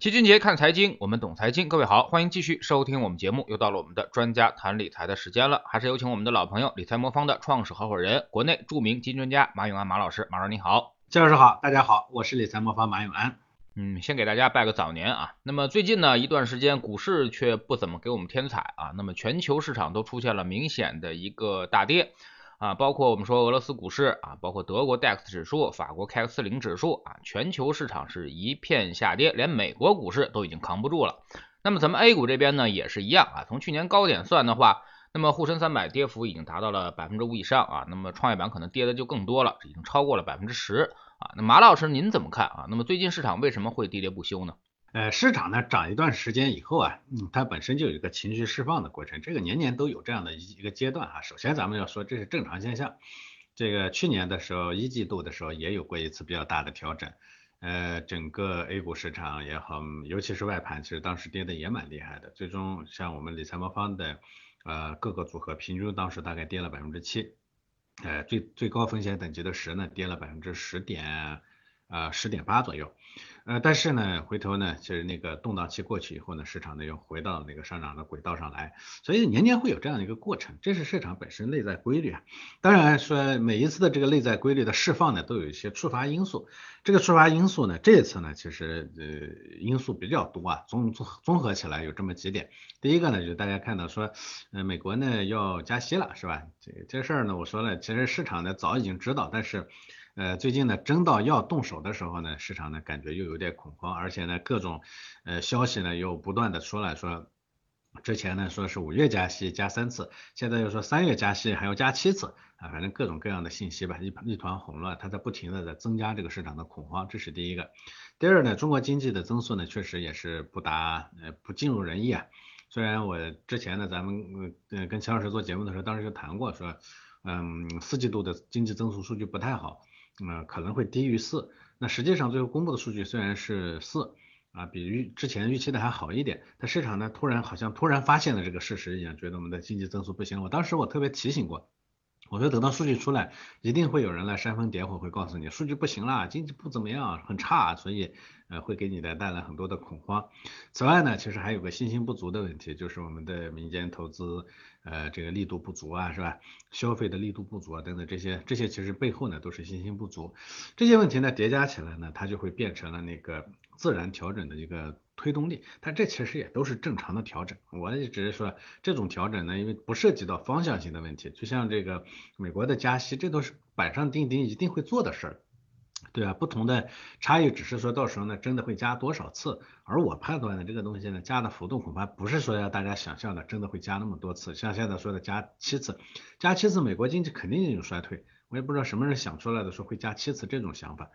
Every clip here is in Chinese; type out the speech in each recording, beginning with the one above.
齐俊杰看财经，我们懂财经。各位好，欢迎继续收听我们节目。又到了我们的专家谈理财的时间了，还是有请我们的老朋友理财魔方的创始合伙人，国内著名金专家马永安马老师。马老师你好，姜老师好，大家好，我是理财魔方马永安。嗯，先给大家拜个早年啊。那么最近呢一段时间股市却不怎么给我们添彩啊。那么全球市场都出现了明显的一个大跌。啊，包括我们说俄罗斯股市啊，包括德国 DAX 指数、法国 CAC 四零指数啊，全球市场是一片下跌，连美国股市都已经扛不住了。那么咱们 A 股这边呢也是一样啊，从去年高点算的话，那么沪深三百跌幅已经达到了百分之五以上啊，那么创业板可能跌的就更多了，已经超过了百分之十啊。那马老师您怎么看啊？那么最近市场为什么会跌跌不休呢？呃，市场呢涨一段时间以后啊，它本身就有一个情绪释放的过程，这个年年都有这样的一一个阶段啊。首先咱们要说这是正常现象，这个去年的时候一季度的时候也有过一次比较大的调整，呃，整个 A 股市场也好，尤其是外盘，其实当时跌的也蛮厉害的，最终像我们理财魔方的呃各个组合平均当时大概跌了百分之七，呃最最高风险等级的十呢跌了百分之十点呃十点八左右。呃，但是呢，回头呢，就是那个动荡期过去以后呢，市场呢又回到那个上涨的轨道上来，所以年年会有这样的一个过程，这是市场本身内在规律啊。当然说每一次的这个内在规律的释放呢，都有一些触发因素。这个触发因素呢，这一次呢，其实呃因素比较多啊，综综综合起来有这么几点。第一个呢，就是大家看到说，呃，美国呢要加息了，是吧？这这事儿呢，我说了，其实市场呢早已经知道，但是。呃，最近呢，真到要动手的时候呢，市场呢感觉又有点恐慌，而且呢，各种呃消息呢又不断的说了说，之前呢说是五月加息加三次，现在又说三月加息还要加七次啊，反正各种各样的信息吧，一一团混乱，它在不停的在增加这个市场的恐慌，这是第一个。第二呢，中国经济的增速呢确实也是不达呃不尽如人意啊，虽然我之前呢咱们呃跟钱老师做节目的时候，当时就谈过说，嗯四季度的经济增速数据不太好。那可能会低于四，那实际上最后公布的数据虽然是四啊，比预之前预期的还好一点，但市场呢突然好像突然发现了这个事实一样，觉得我们的经济增速不行。我当时我特别提醒过，我说等到数据出来，一定会有人来煽风点火，会告诉你数据不行了，经济不怎么样，很差，所以。呃，会给你的带来很多的恐慌。此外呢，其实还有个信心不足的问题，就是我们的民间投资，呃，这个力度不足啊，是吧？消费的力度不足啊，等等这些，这些其实背后呢都是信心不足。这些问题呢叠加起来呢，它就会变成了那个自然调整的一个推动力。但这其实也都是正常的调整。我也只是说，这种调整呢，因为不涉及到方向性的问题，就像这个美国的加息，这都是板上钉钉一定会做的事儿。对啊，不同的差异只是说到时候呢，真的会加多少次？而我判断的这个东西呢，加的幅度恐怕不是说要大家想象的真的会加那么多次。像现在说的加七次，加七次，美国经济肯定有衰退。我也不知道什么人想出来的说会加七次这种想法，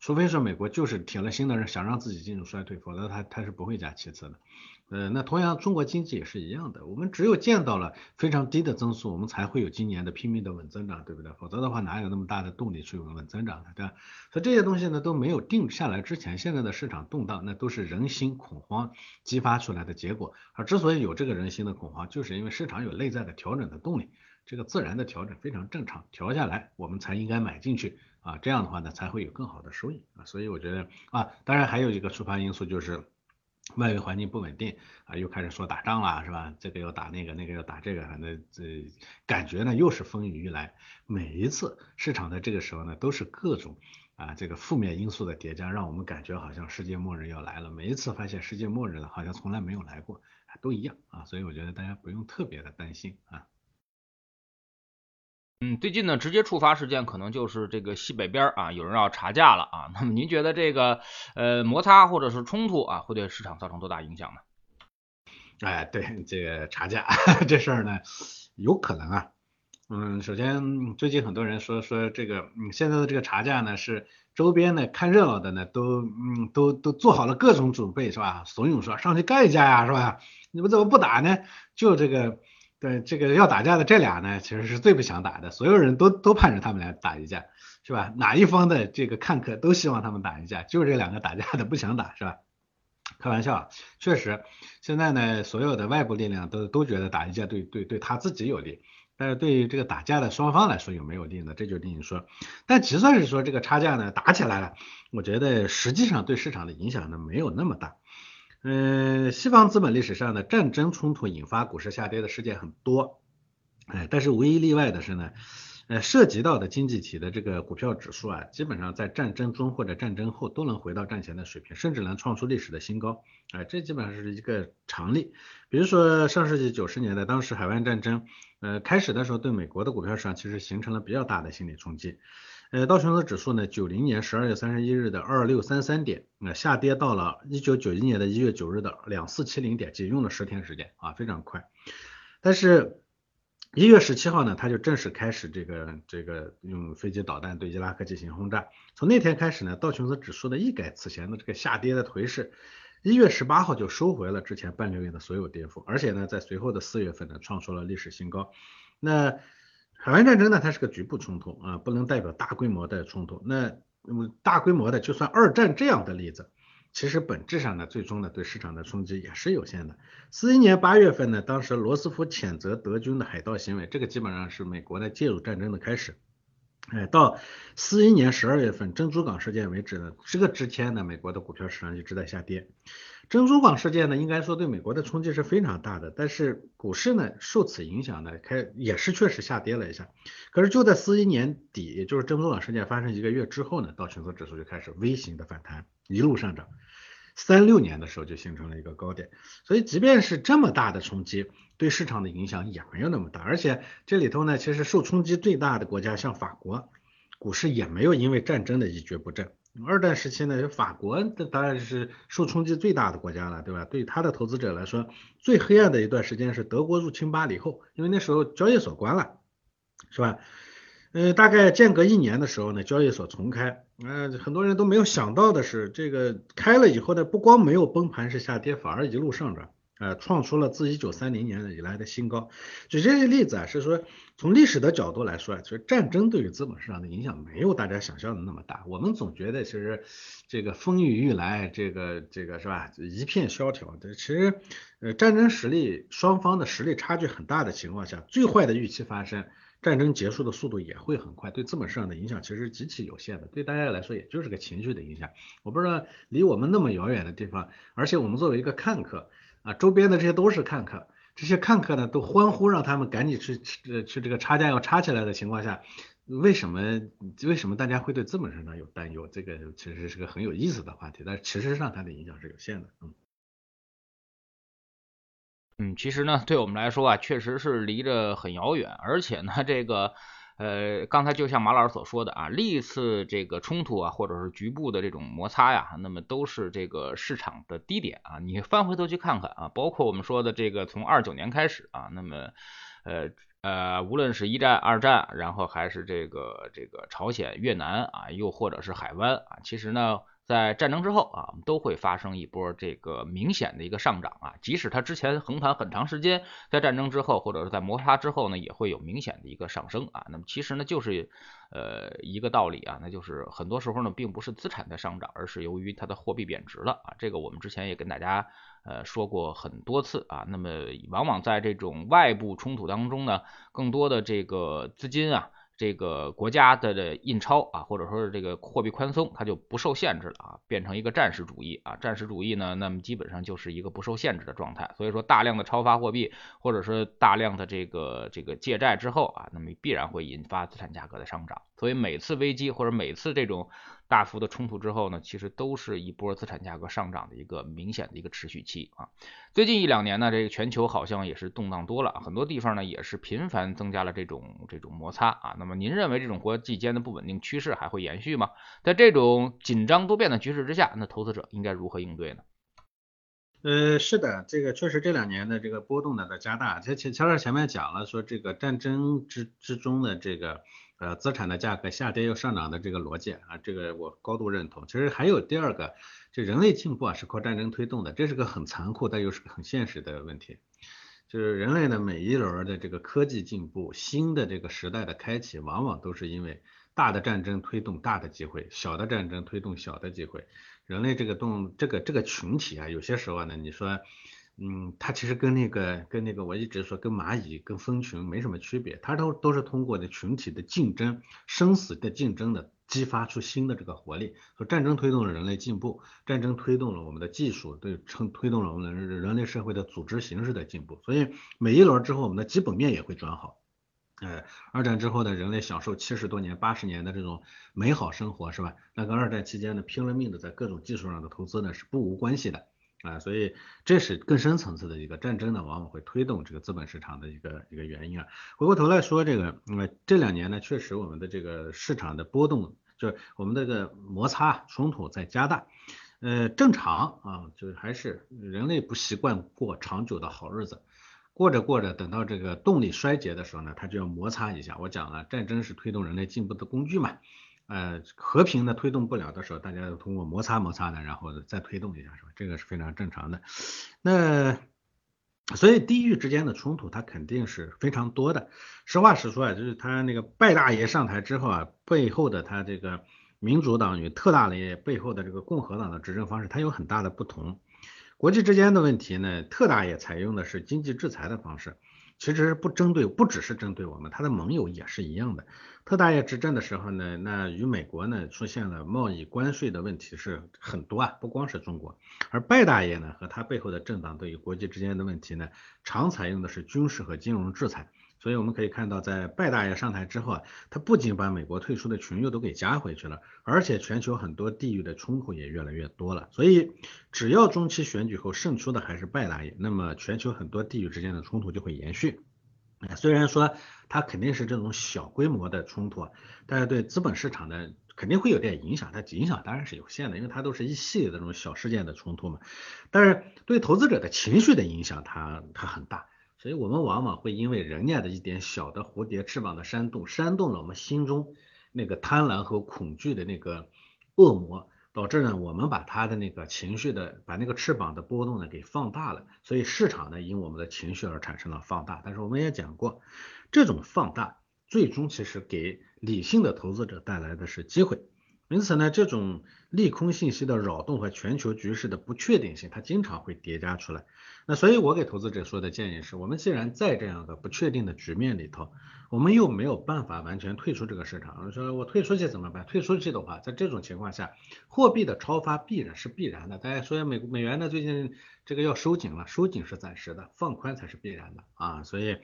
除非说美国就是铁了心的人想让自己进入衰退，否则他他是不会加七次的。呃，那同样中国经济也是一样的，我们只有见到了非常低的增速，我们才会有今年的拼命的稳增长，对不对？否则的话哪有那么大的动力去稳增长的，对吧？所以这些东西呢都没有定下来之前，现在的市场动荡，那都是人心恐慌激发出来的结果。而之所以有这个人心的恐慌，就是因为市场有内在的调整的动力，这个自然的调整非常正常，调下来我们才应该买进去啊，这样的话呢才会有更好的收益啊。所以我觉得啊，当然还有一个触发因素就是。外围环境不稳定啊，又开始说打仗了，是吧？这个要打那个，那个要打这个，反正这感觉呢又是风雨欲来。每一次市场在这个时候呢，都是各种啊这个负面因素的叠加，让我们感觉好像世界末日要来了。每一次发现世界末日了，好像从来没有来过，都一样啊。所以我觉得大家不用特别的担心啊。嗯，最近呢，直接触发事件可能就是这个西北边啊，有人要查价了啊。那么您觉得这个呃摩擦或者是冲突啊，会对市场造成多大影响呢？哎，对这个查价 这事儿呢，有可能啊。嗯，首先最近很多人说说这个，嗯，现在的这个查价呢，是周边的看热闹的呢，都嗯都都做好了各种准备是吧？怂恿说上去干一架呀是吧？你们怎么不打呢？就这个。对这个要打架的这俩呢，其实是最不想打的，所有人都都盼着他们俩打一架，是吧？哪一方的这个看客都希望他们打一架，就这两个打架的不想打，是吧？开玩笑，确实，现在呢，所有的外部力量都都觉得打一架对对对他自己有利，但是对于这个打架的双方来说有没有利呢？这就另说。但就算是说这个差价呢打起来了，我觉得实际上对市场的影响呢没有那么大。嗯，西方资本历史上的战争冲突引发股市下跌的事件很多，哎，但是唯一例外的是呢，呃，涉及到的经济体的这个股票指数啊，基本上在战争中或者战争后都能回到战前的水平，甚至能创出历史的新高，哎，这基本上是一个常例。比如说上世纪九十年代，当时海湾战争，呃，开始的时候对美国的股票市场其实形成了比较大的心理冲击。呃，道琼斯指数呢，九零年十二月三十一日的二六三三点，那下跌到了一九九一年的一月九日的两四七零点，仅用了十天时间啊，非常快。但是，一月十七号呢，它就正式开始这个这个用飞机导弹对伊拉克进行轰炸。从那天开始呢，道琼斯指数呢一改此前的这个下跌的颓势，一月十八号就收回了之前半个月的所有跌幅，而且呢，在随后的四月份呢，创出了历史新高。那海湾战争呢，它是个局部冲突啊，不能代表大规模的冲突。那那么大规模的，就算二战这样的例子，其实本质上呢，最终呢对市场的冲击也是有限的。四一年八月份呢，当时罗斯福谴责德军的海盗行为，这个基本上是美国呢介入战争的开始。哎，到四一年十二月份珍珠港事件为止呢，这个之前呢，美国的股票市场一直在下跌。珍珠港事件呢，应该说对美国的冲击是非常大的，但是股市呢受此影响呢，开也是确实下跌了一下。可是就在四一年底，也就是珍珠港事件发生一个月之后呢，道琼斯指数就开始微型的反弹，一路上涨。三六年的时候就形成了一个高点，所以即便是这么大的冲击，对市场的影响也没有那么大。而且这里头呢，其实受冲击最大的国家像法国，股市也没有因为战争的一蹶不振。二战时期呢，法国当然是受冲击最大的国家了，对吧？对他的投资者来说，最黑暗的一段时间是德国入侵巴黎后，因为那时候交易所关了，是吧？呃，大概间隔一年的时候呢，交易所重开，嗯，很多人都没有想到的是，这个开了以后呢，不光没有崩盘式下跌，反而一路上涨。呃，创出了自一九三零年以来的新高。举这些例子啊，是说从历史的角度来说啊，其实战争对于资本市场的影响没有大家想象的那么大。我们总觉得其实这个风雨欲来，这个这个是吧，一片萧条。这其实呃，战争实力双方的实力差距很大的情况下，最坏的预期发生，战争结束的速度也会很快。对资本市场的影响其实极其有限的。对大家来说，也就是个情绪的影响。我不知道离我们那么遥远的地方，而且我们作为一个看客。啊，周边的这些都是看客，这些看客呢都欢呼，让他们赶紧去去这个差价要插起来的情况下，为什么为什么大家会对资本市场有担忧？这个其实是个很有意思的话题，但其实上它的影响是有限的。嗯，嗯，其实呢，对我们来说啊，确实是离着很遥远，而且呢，这个。呃，刚才就像马老师所说的啊，历次这个冲突啊，或者是局部的这种摩擦呀，那么都是这个市场的低点啊。你翻回头去看看啊，包括我们说的这个从二九年开始啊，那么呃呃，无论是一战、二战，然后还是这个这个朝鲜、越南啊，又或者是海湾啊，其实呢。在战争之后啊，都会发生一波这个明显的一个上涨啊，即使它之前横盘很长时间，在战争之后或者是在摩擦之后呢，也会有明显的一个上升啊。那么其实呢，就是呃一个道理啊，那就是很多时候呢，并不是资产在上涨，而是由于它的货币贬值了啊。这个我们之前也跟大家呃说过很多次啊。那么往往在这种外部冲突当中呢，更多的这个资金啊。这个国家的的印钞啊，或者说是这个货币宽松，它就不受限制了啊，变成一个战时主义啊，战时主义呢，那么基本上就是一个不受限制的状态。所以说，大量的超发货币，或者说大量的这个这个借债之后啊，那么必然会引发资产价格的上涨。所以每次危机或者每次这种。大幅的冲突之后呢，其实都是一波资产价格上涨的一个明显的一个持续期啊。最近一两年呢，这个全球好像也是动荡多了，很多地方呢也是频繁增加了这种这种摩擦啊。那么您认为这种国际间的不稳定趋势还会延续吗？在这种紧张多变的局势之下，那投资者应该如何应对呢？呃，是的，这个确实这两年的这个波动呢在加大。前前前面前面讲了说这个战争之之中的这个。呃，资产的价格下跌又上涨的这个逻辑啊，这个我高度认同。其实还有第二个，这人类进步啊是靠战争推动的，这是个很残酷但又是个很现实的问题。就是人类的每一轮的这个科技进步，新的这个时代的开启，往往都是因为大的战争推动大的机会，小的战争推动小的机会。人类这个动这个这个群体啊，有些时候呢，你说。嗯，它其实跟那个跟那个我一直说跟蚂蚁跟蜂群没什么区别，它都都是通过的群体的竞争、生死的竞争的激发出新的这个活力。说战争推动了人类进步，战争推动了我们的技术，对，称推动了我们的人类社会的组织形式的进步。所以每一轮之后，我们的基本面也会转好。呃，二战之后的人类享受七十多年、八十年的这种美好生活，是吧？那跟二战期间呢拼了命的在各种技术上的投资呢是不无关系的啊。所以这是更深层次的一个战争呢，往往会推动这个资本市场的一个一个原因啊。回过头来说这个，那么这两年呢，确实我们的这个市场的波动，就是我们这个摩擦冲突在加大。呃，正常啊，就是还是人类不习惯过长久的好日子。过着过着，等到这个动力衰竭的时候呢，它就要摩擦一下。我讲了，战争是推动人类进步的工具嘛，呃，和平的推动不了的时候，大家要通过摩擦摩擦呢，然后再推动一下，是吧？这个是非常正常的。那所以地域之间的冲突，它肯定是非常多的。实话实说啊，就是他那个拜大爷上台之后啊，背后的他这个民主党与特大爷背后的这个共和党的执政方式，它有很大的不同。国际之间的问题呢，特大爷采用的是经济制裁的方式，其实不针对，不只是针对我们，他的盟友也是一样的。特大爷执政的时候呢，那与美国呢出现了贸易关税的问题是很多啊，不光是中国。而拜大爷呢和他背后的政党对于国际之间的问题呢，常采用的是军事和金融制裁。所以我们可以看到，在拜大爷上台之后啊，他不仅把美国退出的群友都给加回去了，而且全球很多地域的冲突也越来越多了。所以，只要中期选举后胜出的还是拜大爷，那么全球很多地域之间的冲突就会延续。虽然说它肯定是这种小规模的冲突，但是对资本市场的肯定会有点影响，它影响当然是有限的，因为它都是一系列的这种小事件的冲突嘛。但是对投资者的情绪的影响，它它很大。所以我们往往会因为人家的一点小的蝴蝶翅膀的扇动，扇动了我们心中那个贪婪和恐惧的那个恶魔，导致呢我们把他的那个情绪的，把那个翅膀的波动呢给放大了，所以市场呢因我们的情绪而产生了放大。但是我们也讲过，这种放大最终其实给理性的投资者带来的是机会。因此呢，这种利空信息的扰动和全球局势的不确定性，它经常会叠加出来。那所以，我给投资者说的建议是，我们既然在这样的不确定的局面里头，我们又没有办法完全退出这个市场。说我退出去怎么办？退出去的话，在这种情况下，货币的超发必然是必然的。大家说美美元呢，最近这个要收紧了，收紧是暂时的，放宽才是必然的啊。所以。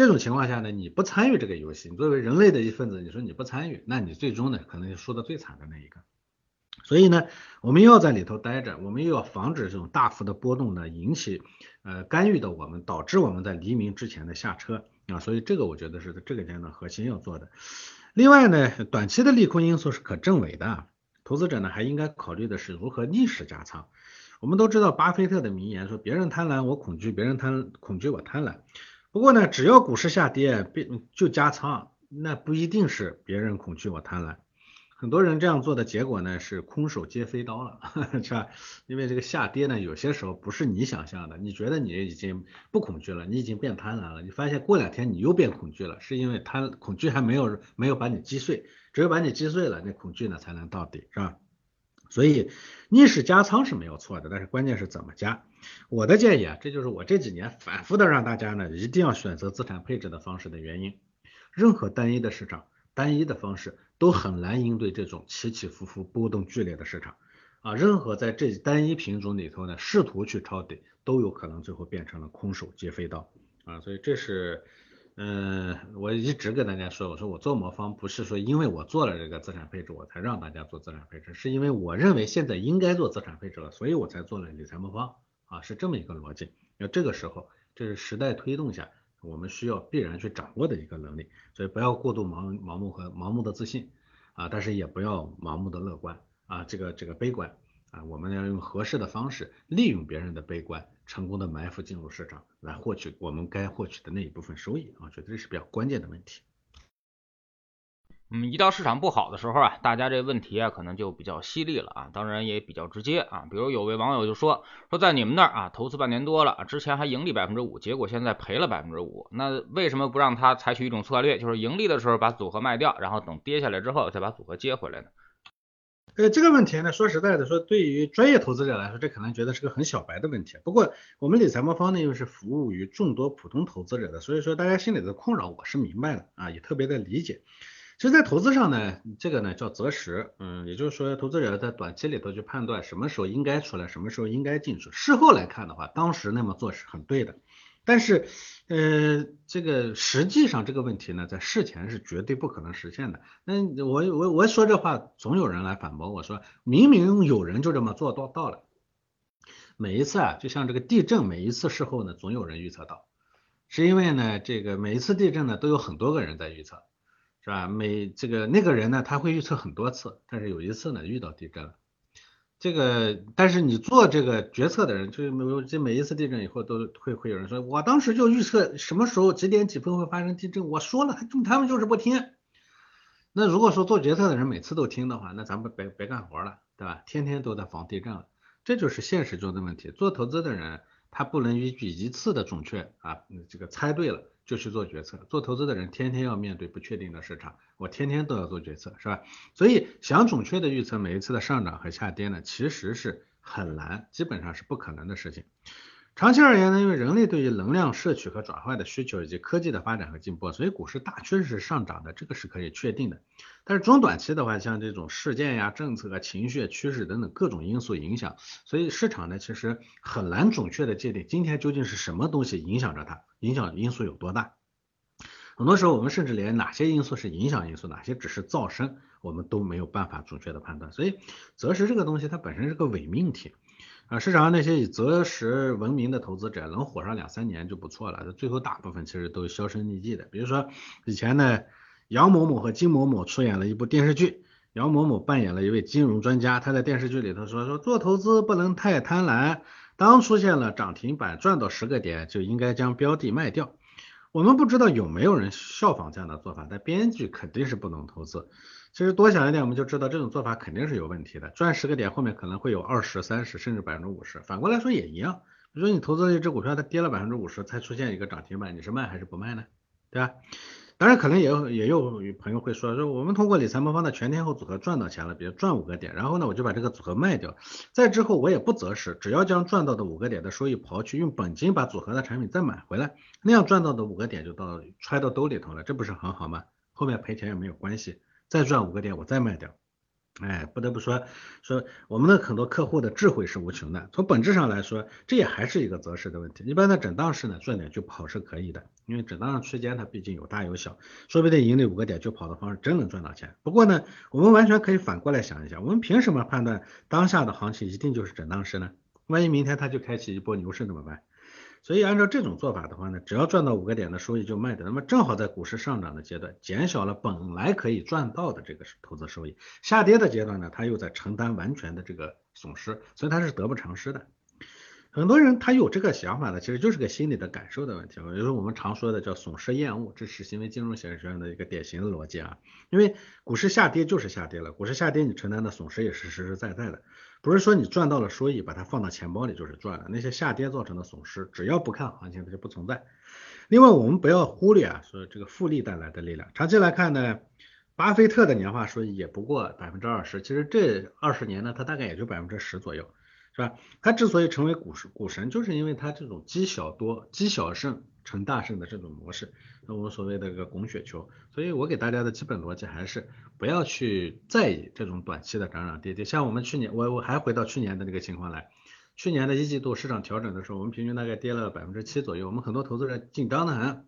这种情况下呢，你不参与这个游戏，你作为人类的一份子，你说你不参与，那你最终呢，可能就输的最惨的那一个。所以呢，我们又要在里头待着，我们又要防止这种大幅的波动呢引起呃干预的我们，导致我们在黎明之前的下车啊。所以这个我觉得是这个阶段核心要做的。另外呢，短期的利空因素是可证伪的，投资者呢还应该考虑的是如何逆势加仓。我们都知道巴菲特的名言说，别人贪婪我恐惧，别人贪恐惧我贪婪。不过呢，只要股市下跌，别就加仓，那不一定是别人恐惧我贪婪。很多人这样做的结果呢，是空手接飞刀了，是吧？因为这个下跌呢，有些时候不是你想象的，你觉得你已经不恐惧了，你已经变贪婪了，你发现过两天你又变恐惧了，是因为贪恐惧还没有没有把你击碎，只有把你击碎了，那恐惧呢才能到底，是吧？所以逆势加仓是没有错的，但是关键是怎么加。我的建议啊，这就是我这几年反复的让大家呢一定要选择资产配置的方式的原因。任何单一的市场、单一的方式都很难应对这种起起伏伏、波动剧烈的市场啊。任何在这单一品种里头呢试图去抄底，都有可能最后变成了空手接飞刀啊。所以这是。嗯，我一直跟大家说，我说我做魔方不是说因为我做了这个资产配置，我才让大家做资产配置，是因为我认为现在应该做资产配置了，所以我才做了理财魔方啊，是这么一个逻辑。那这个时候，这是时代推动下我们需要必然去掌握的一个能力，所以不要过度盲盲目和盲目的自信啊，但是也不要盲目的乐观啊，这个这个悲观。啊，我们要用合适的方式，利用别人的悲观，成功的埋伏进入市场，来获取我们该获取的那一部分收益啊，觉得这是比较关键的问题。嗯，一到市场不好的时候啊，大家这问题啊可能就比较犀利了啊，当然也比较直接啊。比如有位网友就说，说在你们那儿啊，投资半年多了，之前还盈利百分之五，结果现在赔了百分之五，那为什么不让他采取一种策略，就是盈利的时候把组合卖掉，然后等跌下来之后再把组合接回来呢？呃，这个问题呢，说实在的，说对于专业投资者来说，这可能觉得是个很小白的问题。不过，我们理财魔方呢，又是服务于众多普通投资者的，所以说大家心里的困扰，我是明白的啊，也特别的理解。其实，在投资上呢，这个呢叫择时，嗯，也就是说，投资者在短期里头去判断什么时候应该出来，什么时候应该进去。事后来看的话，当时那么做是很对的。但是，呃，这个实际上这个问题呢，在事前是绝对不可能实现的。那我我我说这话，总有人来反驳我说，明明有人就这么做到到了。每一次啊，就像这个地震，每一次事后呢，总有人预测到，是因为呢，这个每一次地震呢，都有很多个人在预测。是吧？每这个那个人呢，他会预测很多次，但是有一次呢遇到地震了。这个，但是你做这个决策的人，就是每这每一次地震以后都会会有人说，我当时就预测什么时候几点几分会发生地震，我说了，他们就是不听。那如果说做决策的人每次都听的话，那咱们别别干活了，对吧？天天都在防地震了，这就是现实中的问题。做投资的人，他不能依据一次的准确啊，这个猜对了。就去做决策，做投资的人天天要面对不确定的市场，我天天都要做决策，是吧？所以想准确的预测每一次的上涨和下跌呢，其实是很难，基本上是不可能的事情。长期而言呢，因为人类对于能量摄取和转换的需求以及科技的发展和进步，所以股市大趋势是上涨的，这个是可以确定的。但是中短期的话，像这种事件呀、政策啊、情绪、趋势等等各种因素影响，所以市场呢其实很难准确的界定今天究竟是什么东西影响着它，影响因素有多大。很多时候我们甚至连哪些因素是影响因素，哪些只是噪声，我们都没有办法准确的判断。所以择时这个东西它本身是个伪命题。啊，市场上那些以择时闻名的投资者，能火上两三年就不错了。最后大部分其实都销声匿迹的。比如说以前呢，杨某某和金某某出演了一部电视剧，杨某某扮演了一位金融专家，他在电视剧里头说说做投资不能太贪婪，当出现了涨停板赚到十个点，就应该将标的卖掉。我们不知道有没有人效仿这样的做法，但编剧肯定是不能投资。其实多想一点，我们就知道这种做法肯定是有问题的。赚十个点后面可能会有二十三十甚至百分之五十。反过来说也一样，比如说你投资了一只股票，它跌了百分之五十才出现一个涨停板，你是卖还是不卖呢？对吧？当然可能也有也有朋友会说说我们通过理财魔方的全天候组合赚到钱了，比如赚五个点，然后呢我就把这个组合卖掉，再之后我也不择时，只要将赚到的五个点的收益刨去，用本金把组合的产品再买回来，那样赚到的五个点就到揣到兜里头了，这不是很好吗？后面赔钱也没有关系。再赚五个点，我再卖掉。哎，不得不说，说我们的很多客户的智慧是无穷的。从本质上来说，这也还是一个择时的问题。一般的震荡市呢，赚点就跑是可以的，因为震荡区间它毕竟有大有小，说不定盈利五个点就跑的方式真能赚到钱。不过呢，我们完全可以反过来想一想，我们凭什么判断当下的行情一定就是震荡市呢？万一明天它就开启一波牛市怎么办？所以按照这种做法的话呢，只要赚到五个点的收益就卖的，那么正好在股市上涨的阶段，减小了本来可以赚到的这个投资收益；下跌的阶段呢，他又在承担完全的这个损失，所以他是得不偿失的。很多人他有这个想法呢，其实就是个心理的感受的问题，也就是我们常说的叫损失厌恶，这是行为金融学院的一个典型的逻辑啊。因为股市下跌就是下跌了，股市下跌你承担的损失也是实实在在的。不是说你赚到了收益，把它放到钱包里就是赚了。那些下跌造成的损失，只要不看行情，它就不存在。另外，我们不要忽略啊，说这个复利带来的力量。长期来看呢，巴菲特的年化收益也不过百分之二十，其实这二十年呢，它大概也就百分之十左右。是吧？他之所以成为股市股神，就是因为他这种积小多、积小胜成大胜的这种模式，那我们所谓的一个拱雪球。所以我给大家的基本逻辑还是不要去在意这种短期的涨涨跌跌。像我们去年，我我还回到去年的那个情况来，去年的一季度市场调整的时候，我们平均大概跌了百分之七左右，我们很多投资人紧张的很。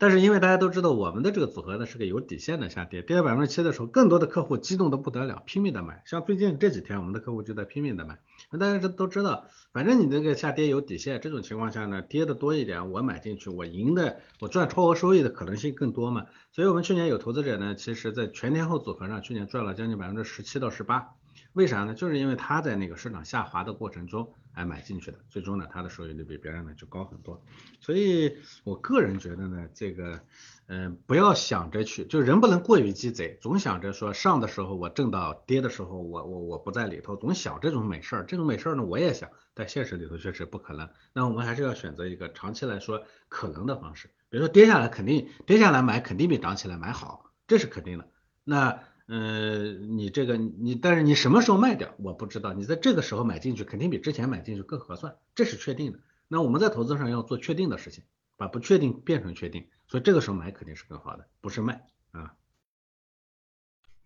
但是因为大家都知道我们的这个组合呢是个有底线的下跌，跌到百分之七的时候，更多的客户激动的不得了，拼命的买。像最近这几天，我们的客户就在拼命的买。那大家这都知道，反正你这个下跌有底线，这种情况下呢，跌的多一点，我买进去，我赢的，我赚超额收益的可能性更多嘛。所以我们去年有投资者呢，其实在全天候组合上，去年赚了将近百分之十七到十八。为啥呢？就是因为他在那个市场下滑的过程中。来买进去的，最终呢，它的收益率比别人呢就高很多。所以我个人觉得呢，这个，嗯，不要想着去，就人不能过于鸡贼，总想着说上的时候我挣到，跌的时候我我我不在里头，总想这种美事儿。这种美事儿呢，我也想，但现实里头确实不可能。那我们还是要选择一个长期来说可能的方式，比如说跌下来肯定跌下来买肯定比涨起来买好，这是肯定的。那。嗯，你这个你，但是你什么时候卖掉，我不知道。你在这个时候买进去，肯定比之前买进去更合算，这是确定的。那我们在投资上要做确定的事情，把不确定变成确定，所以这个时候买肯定是更好的，不是卖啊。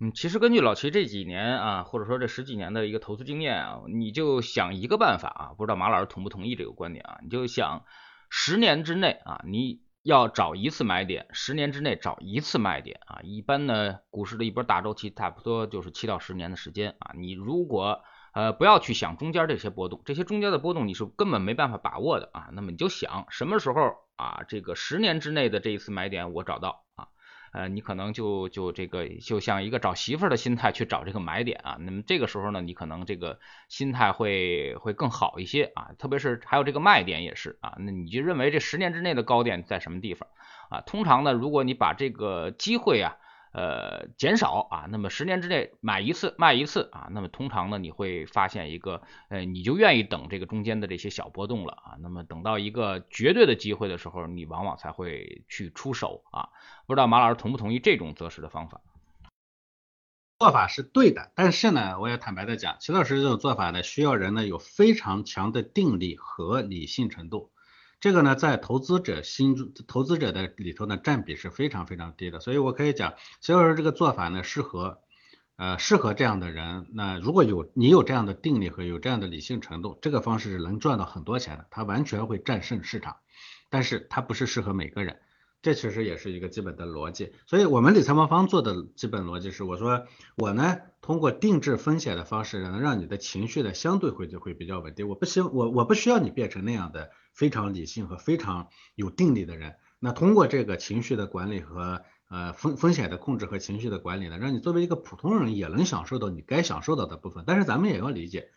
嗯，其实根据老齐这几年啊，或者说这十几年的一个投资经验啊，你就想一个办法啊，不知道马老师同不同意这个观点啊？你就想十年之内啊，你要找一次买点，十年之内找一次卖点啊。一般呢，股市的一波大周期差不多就是七到十年的时间啊。你如果呃不要去想中间这些波动，这些中间的波动你是根本没办法把握的啊。那么你就想什么时候啊，这个十年之内的这一次买点我找到啊。呃，你可能就就这个就像一个找媳妇儿的心态去找这个买点啊，那么这个时候呢，你可能这个心态会会更好一些啊，特别是还有这个卖点也是啊，那你就认为这十年之内的高点在什么地方啊？通常呢，如果你把这个机会啊。呃，减少啊，那么十年之内买一次卖一次啊，那么通常呢，你会发现一个，呃，你就愿意等这个中间的这些小波动了啊，那么等到一个绝对的机会的时候，你往往才会去出手啊。不知道马老师同不同意这种择时的方法？做法是对的，但是呢，我也坦白的讲，齐老师这种做法呢，需要人呢有非常强的定力和理性程度。这个呢，在投资者心中，投资者的里头呢，占比是非常非常低的，所以我可以讲，所以说这个做法呢，适合，呃，适合这样的人。那如果有你有这样的定力和有这样的理性程度，这个方式是能赚到很多钱的，它完全会战胜市场。但是它不是适合每个人，这其实也是一个基本的逻辑。所以我们理财魔方做的基本逻辑是，我说我呢，通过定制风险的方式，能让你的情绪呢相对会就会比较稳定。我不希我我不需要你变成那样的。非常理性和非常有定力的人，那通过这个情绪的管理和呃风风险的控制和情绪的管理呢，让你作为一个普通人也能享受到你该享受到的部分。但是咱们也要理解，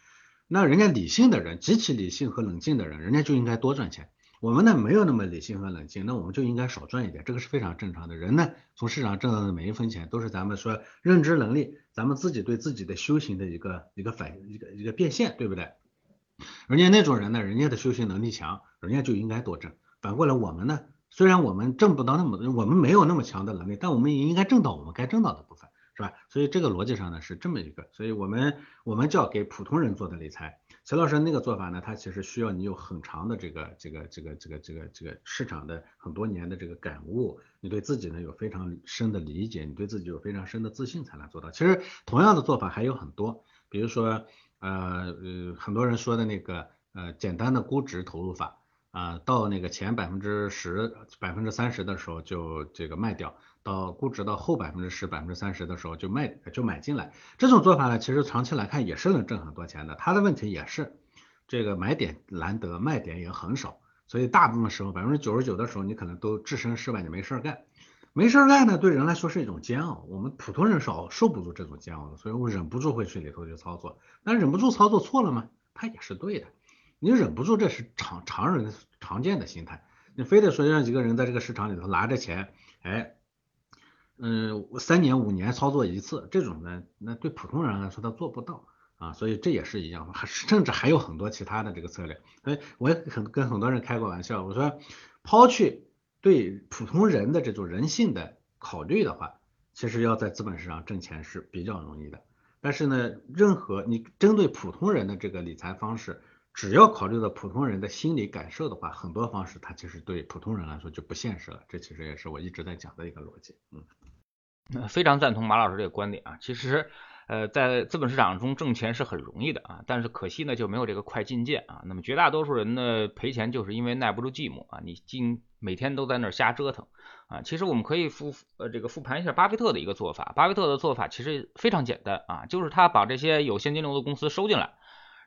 那人家理性的人，极其理性和冷静的人，人家就应该多赚钱。我们呢没有那么理性和冷静，那我们就应该少赚一点，这个是非常正常的。人呢从市场挣到的每一分钱，都是咱们说认知能力，咱们自己对自己的修行的一个一个反一个一个变现，对不对？人家那种人呢，人家的修行能力强，人家就应该多挣。反过来我们呢，虽然我们挣不到那么多，我们没有那么强的能力，但我们也应该挣到我们该挣到的部分，是吧？所以这个逻辑上呢是这么一个，所以我们我们叫给普通人做的理财。陈老师那个做法呢，它其实需要你有很长的这个这个这个这个这个这个市场的很多年的这个感悟，你对自己呢有非常深的理解，你对自己有非常深的自信才能做到。其实同样的做法还有很多，比如说。呃呃，很多人说的那个呃简单的估值投入法啊，到那个前百分之十、百分之三十的时候就这个卖掉，到估值到后百分之十、百分之三十的时候就卖就买进来。这种做法呢，其实长期来看也是能挣很多钱的。它的问题也是这个买点难得，卖点也很少，所以大部分时候百分之九十九的时候你可能都置身事外，你没事干。没事干呢，对人来说是一种煎熬。我们普通人少受不住这种煎熬的，所以我忍不住会去里头去操作。那忍不住操作错了吗？他也是对的。你忍不住，这是常常人常见的心态。你非得说让几个人在这个市场里头拿着钱，哎，嗯，三年五年操作一次，这种呢，那对普通人来说他做不到啊。所以这也是一样，还甚至还有很多其他的这个策略。哎，我也很跟很多人开过玩笑，我说抛去。对普通人的这种人性的考虑的话，其实要在资本市场挣钱是比较容易的。但是呢，任何你针对普通人的这个理财方式，只要考虑到普通人的心理感受的话，很多方式它其实对普通人来说就不现实了。这其实也是我一直在讲的一个逻辑。嗯，非常赞同马老师这个观点啊。其实。呃，在资本市场中挣钱是很容易的啊，但是可惜呢就没有这个快进键啊。那么绝大多数人呢赔钱就是因为耐不住寂寞啊，你进每天都在那儿瞎折腾啊。其实我们可以复呃这个复盘一下巴菲特的一个做法，巴菲特的做法其实非常简单啊，就是他把这些有现金流的公司收进来，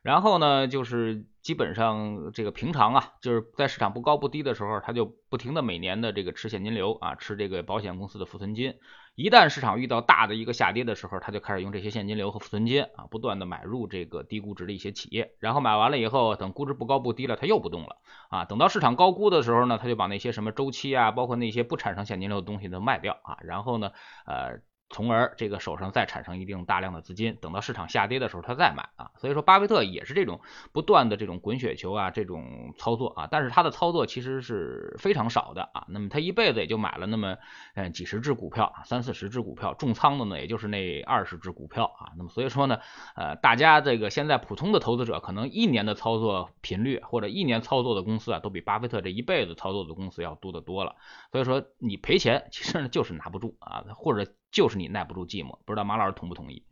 然后呢就是基本上这个平常啊，就是在市场不高不低的时候，他就不停的每年的这个吃现金流啊，吃这个保险公司的浮存金。一旦市场遇到大的一个下跌的时候，他就开始用这些现金流和储存金啊，不断的买入这个低估值的一些企业，然后买完了以后，等估值不高不低了，他又不动了啊，等到市场高估的时候呢，他就把那些什么周期啊，包括那些不产生现金流的东西都卖掉啊，然后呢，呃。从而这个手上再产生一定大量的资金，等到市场下跌的时候他再买啊，所以说巴菲特也是这种不断的这种滚雪球啊这种操作啊，但是他的操作其实是非常少的啊，那么他一辈子也就买了那么嗯几十只股票三四十只股票，重仓的呢也就是那二十只股票啊，那么所以说呢呃大家这个现在普通的投资者可能一年的操作频率或者一年操作的公司啊都比巴菲特这一辈子操作的公司要多得多了，所以说你赔钱其实呢就是拿不住啊或者。就是你耐不住寂寞。不知道马老师同不同意？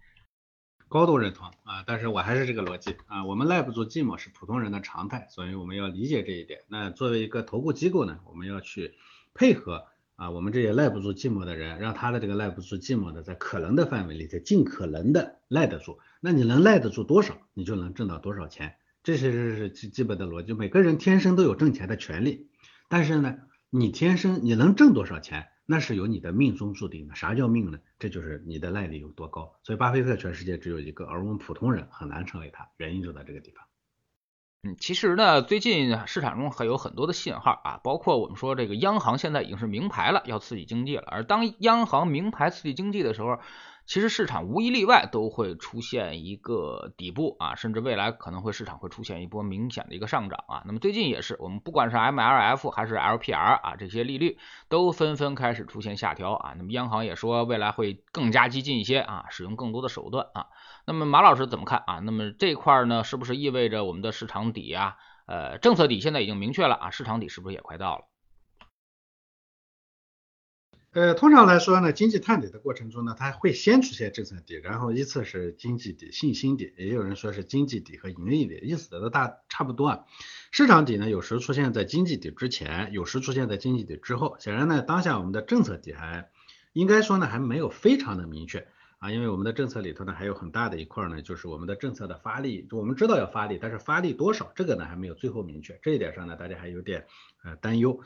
高度认同啊，但是我还是这个逻辑啊，我们耐不住寂寞是普通人的常态，所以我们要理解这一点。那作为一个投顾机构呢，我们要去配合啊，我们这些耐不住寂寞的人，让他的这个耐不住寂寞的，在可能的范围里，在尽可能的耐得住。那你能耐得住多少，你就能挣到多少钱，这是是基基本的逻辑。每个人天生都有挣钱的权利，但是呢，你天生你能挣多少钱？那是由你的命中注定的。啥叫命呢？这就是你的耐力有多高。所以巴菲特全世界只有一个，而我们普通人很难成为他，原因就在这个地方。嗯，其实呢，最近市场中还有很多的信号啊，包括我们说这个央行现在已经是明牌了，要刺激经济了。而当央行明牌刺激经济的时候，其实市场无一例外都会出现一个底部啊，甚至未来可能会市场会出现一波明显的一个上涨啊。那么最近也是，我们不管是 MLF 还是 LPR 啊，这些利率都纷纷开始出现下调啊。那么央行也说未来会更加激进一些啊，使用更多的手段啊。那么马老师怎么看啊？那么这块呢，是不是意味着我们的市场底啊，呃，政策底现在已经明确了啊，市场底是不是也快到了？呃，通常来说呢，经济探底的过程中呢，它会先出现政策底，然后依次是经济底、信心底，也有人说是经济底和盈利底，意思都大差不多啊。市场底呢，有时出现在经济底之前，有时出现在经济底之后。显然呢，当下我们的政策底还应该说呢，还没有非常的明确啊，因为我们的政策里头呢，还有很大的一块呢，就是我们的政策的发力，我们知道要发力，但是发力多少，这个呢还没有最后明确，这一点上呢，大家还有点呃担忧。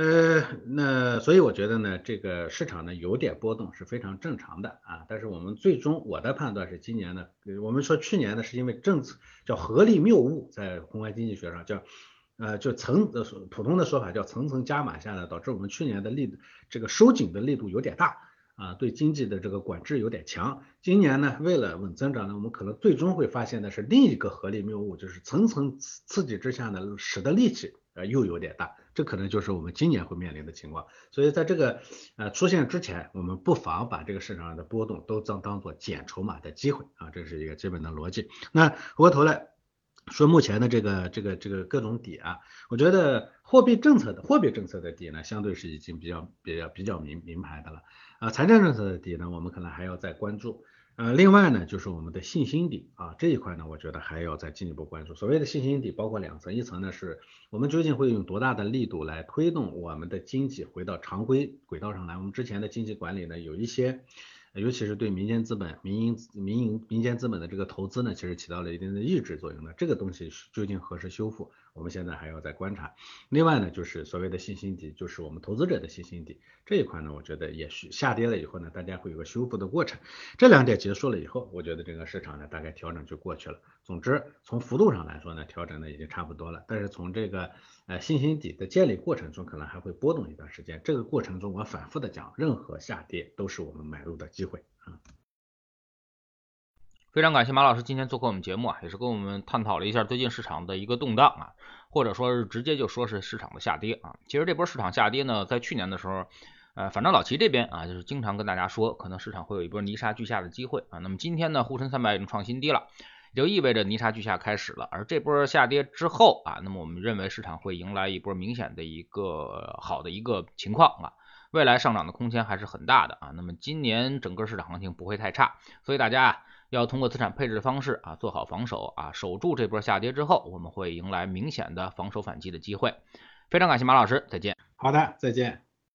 呃，那所以我觉得呢，这个市场呢有点波动是非常正常的啊。但是我们最终我的判断是，今年呢，我们说去年呢是因为政策叫合力谬误，在宏观经济学上叫呃就层普通的说法叫层层加码下来，导致我们去年的力这个收紧的力度有点大啊，对经济的这个管制有点强。今年呢，为了稳增长呢，我们可能最终会发现的是另一个合力谬误，就是层层刺激之下呢，使得力气呃又有点大。这可能就是我们今年会面临的情况，所以在这个呃出现之前，我们不妨把这个市场上的波动都当当做减筹码的机会啊，这是一个基本的逻辑。那回过头来说，目前的这个这个这个各种底啊，我觉得货币政策的货币政策的底呢，相对是已经比较比较比较明明牌的了啊，财政政策的底呢，我们可能还要再关注。呃，另外呢，就是我们的信心底啊，这一块呢，我觉得还要再进一步关注。所谓的信心底，包括两层，一层呢是我们究竟会用多大的力度来推动我们的经济回到常规轨道上来。我们之前的经济管理呢，有一些。尤其是对民间资本、民营、民营、民间资本的这个投资呢，其实起到了一定的抑制作用的。这个东西究竟何时修复，我们现在还要再观察。另外呢，就是所谓的信心底，就是我们投资者的信心底这一块呢，我觉得也是下跌了以后呢，大家会有个修复的过程。这两点结束了以后，我觉得这个市场呢，大概调整就过去了。总之，从幅度上来说呢，调整的已经差不多了。但是从这个呃信心底的建立过程中，可能还会波动一段时间。这个过程中，我反复的讲，任何下跌都是我们买入的机会啊。非常感谢马老师今天做客我们节目啊，也是跟我们探讨了一下最近市场的一个动荡啊，或者说是直接就说是市场的下跌啊。其实这波市场下跌呢，在去年的时候，呃，反正老齐这边啊，就是经常跟大家说，可能市场会有一波泥沙俱下的机会啊。那么今天呢，沪深三百已经创新低了。也就意味着泥沙俱下开始了，而这波下跌之后啊，那么我们认为市场会迎来一波明显的一个好的一个情况啊，未来上涨的空间还是很大的啊。那么今年整个市场行情不会太差，所以大家啊要通过资产配置的方式啊做好防守啊，守住这波下跌之后，我们会迎来明显的防守反击的机会。非常感谢马老师，再见。好的，再见。